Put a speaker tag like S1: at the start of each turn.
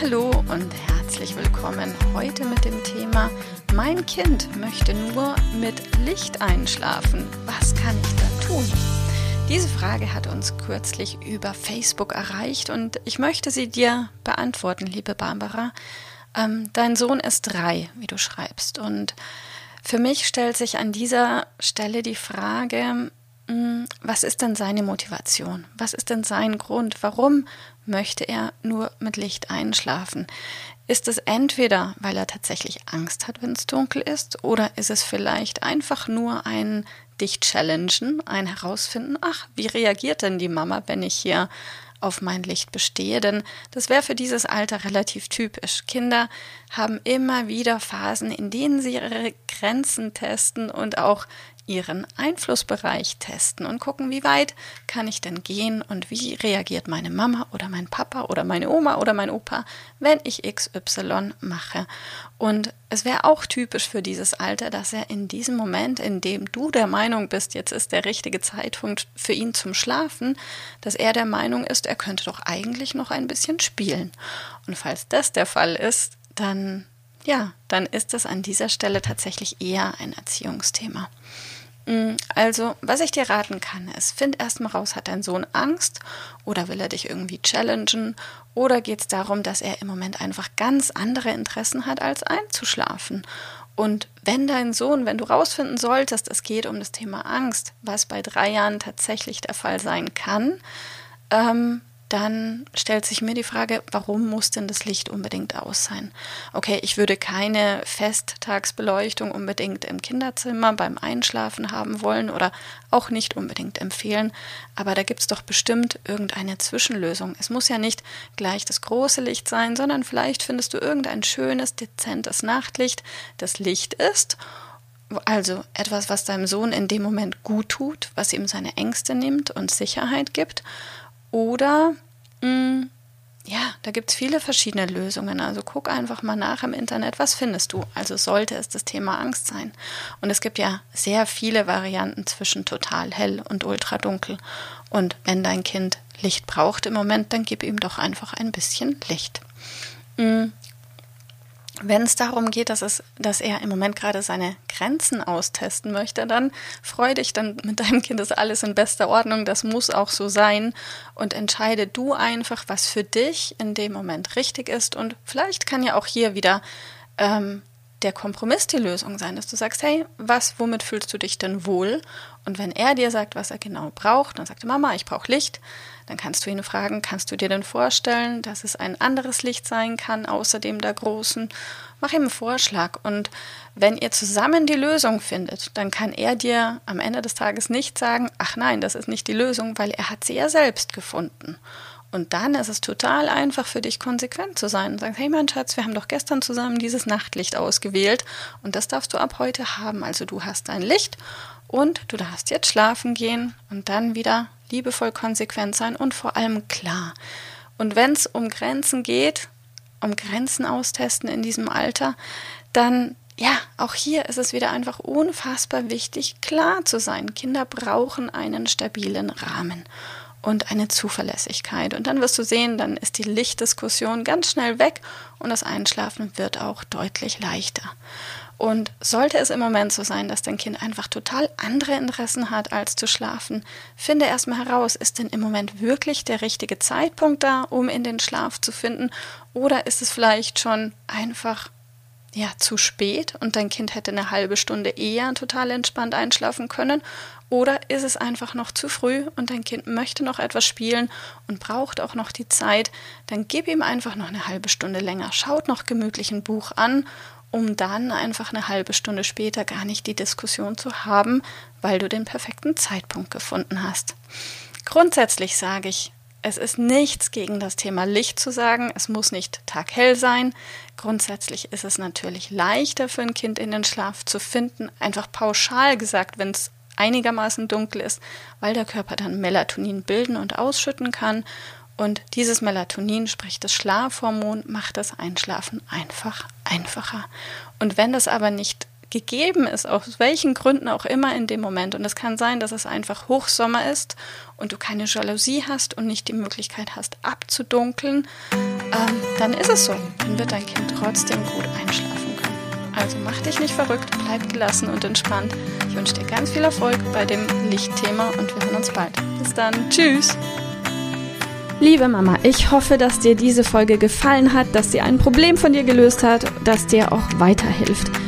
S1: Hallo und herzlich willkommen heute mit dem Thema Mein Kind möchte nur mit Licht einschlafen. Was kann ich da tun? Diese Frage hat uns kürzlich über Facebook erreicht und ich möchte sie dir beantworten, liebe Barbara. Ähm, dein Sohn ist drei, wie du schreibst. Und für mich stellt sich an dieser Stelle die Frage, was ist denn seine Motivation? Was ist denn sein Grund? Warum möchte er nur mit Licht einschlafen? Ist es entweder, weil er tatsächlich Angst hat, wenn es dunkel ist, oder ist es vielleicht einfach nur ein dich challengen, ein herausfinden, ach, wie reagiert denn die Mama, wenn ich hier auf mein Licht bestehe, denn das wäre für dieses Alter relativ typisch. Kinder haben immer wieder Phasen, in denen sie ihre Grenzen testen und auch ihren Einflussbereich testen und gucken, wie weit kann ich denn gehen und wie reagiert meine Mama oder mein Papa oder meine Oma oder mein Opa, wenn ich XY mache. Und es wäre auch typisch für dieses Alter, dass er in diesem Moment, in dem du der Meinung bist, jetzt ist der richtige Zeitpunkt für ihn zum Schlafen, dass er der Meinung ist, er könnte doch eigentlich noch ein bisschen spielen. Und falls das der Fall ist, dann ja, dann ist das an dieser Stelle tatsächlich eher ein Erziehungsthema. Mm, also, was ich dir raten kann, ist, find erstmal raus, hat dein Sohn Angst oder will er dich irgendwie challengen oder geht es darum, dass er im Moment einfach ganz andere Interessen hat, als einzuschlafen. Und wenn dein Sohn, wenn du rausfinden solltest, es geht um das Thema Angst, was bei drei Jahren tatsächlich der Fall sein kann, ähm, dann stellt sich mir die Frage, warum muss denn das Licht unbedingt aus sein? Okay, ich würde keine Festtagsbeleuchtung unbedingt im Kinderzimmer beim Einschlafen haben wollen oder auch nicht unbedingt empfehlen, aber da gibt es doch bestimmt irgendeine Zwischenlösung. Es muss ja nicht gleich das große Licht sein, sondern vielleicht findest du irgendein schönes, dezentes Nachtlicht, das Licht ist also etwas, was deinem Sohn in dem Moment gut tut, was ihm seine Ängste nimmt und Sicherheit gibt. Oder mh, mm, ja, da gibt es viele verschiedene Lösungen. Also guck einfach mal nach im Internet, was findest du? Also sollte es das Thema Angst sein. Und es gibt ja sehr viele Varianten zwischen total hell und ultra dunkel. Und wenn dein Kind Licht braucht im Moment, dann gib ihm doch einfach ein bisschen Licht. Mm, wenn es darum geht, dass, es, dass er im Moment gerade seine Grenzen austesten möchte, dann freu dich, dann mit deinem Kind ist alles in bester Ordnung, das muss auch so sein. Und entscheide du einfach, was für dich in dem Moment richtig ist. Und vielleicht kann ja auch hier wieder ähm, der Kompromiss die Lösung sein, dass du sagst, hey, was, womit fühlst du dich denn wohl? Und wenn er dir sagt, was er genau braucht, dann sagt er, Mama, ich brauche Licht, dann kannst du ihn fragen, kannst du dir denn vorstellen, dass es ein anderes Licht sein kann, außer dem der großen? Mach ihm einen Vorschlag. Und wenn ihr zusammen die Lösung findet, dann kann er dir am Ende des Tages nicht sagen, ach nein, das ist nicht die Lösung, weil er hat sie ja selbst gefunden. Und dann ist es total einfach für dich, konsequent zu sein und sagen, hey mein Schatz, wir haben doch gestern zusammen dieses Nachtlicht ausgewählt und das darfst du ab heute haben. Also du hast dein Licht und du darfst jetzt schlafen gehen und dann wieder liebevoll konsequent sein und vor allem klar. Und wenn es um Grenzen geht, um Grenzen austesten in diesem Alter, dann ja, auch hier ist es wieder einfach unfassbar wichtig, klar zu sein. Kinder brauchen einen stabilen Rahmen und eine Zuverlässigkeit. Und dann wirst du sehen, dann ist die Lichtdiskussion ganz schnell weg und das Einschlafen wird auch deutlich leichter. Und sollte es im Moment so sein, dass dein Kind einfach total andere Interessen hat, als zu schlafen, finde erstmal heraus, ist denn im Moment wirklich der richtige Zeitpunkt da, um in den Schlaf zu finden? Oder ist es vielleicht schon einfach ja, zu spät und dein Kind hätte eine halbe Stunde eher total entspannt einschlafen können? Oder ist es einfach noch zu früh und dein Kind möchte noch etwas spielen und braucht auch noch die Zeit? Dann gib ihm einfach noch eine halbe Stunde länger. Schaut noch gemütlich ein Buch an, um dann einfach eine halbe Stunde später gar nicht die Diskussion zu haben, weil du den perfekten Zeitpunkt gefunden hast. Grundsätzlich sage ich, Es ist nichts gegen das Thema Licht zu sagen. Es muss nicht taghell sein. Grundsätzlich ist es natürlich leichter für ein Kind in den Schlaf zu finden. Einfach pauschal gesagt, wenn es einigermaßen dunkel ist, weil der Körper dann Melatonin bilden und ausschütten kann. Und dieses Melatonin, sprich das Schlafhormon, macht das Einschlafen einfach einfacher. Und wenn das aber nicht gegeben ist, aus welchen Gründen auch immer in dem Moment. Und es kann sein, dass es einfach Hochsommer ist und du keine Jalousie hast und nicht die Möglichkeit hast, abzudunkeln, ähm, dann ist es so. Dann wird dein Kind trotzdem gut einschlafen können. Also mach dich nicht verrückt, bleib gelassen und entspannt. Ich wünsche dir ganz viel Erfolg bei dem Lichtthema und wir hören uns bald. Bis dann. Tschüss.
S2: Liebe Mama, ich hoffe, dass dir diese Folge gefallen hat, dass sie ein Problem von dir gelöst hat, dass dir auch weiterhilft.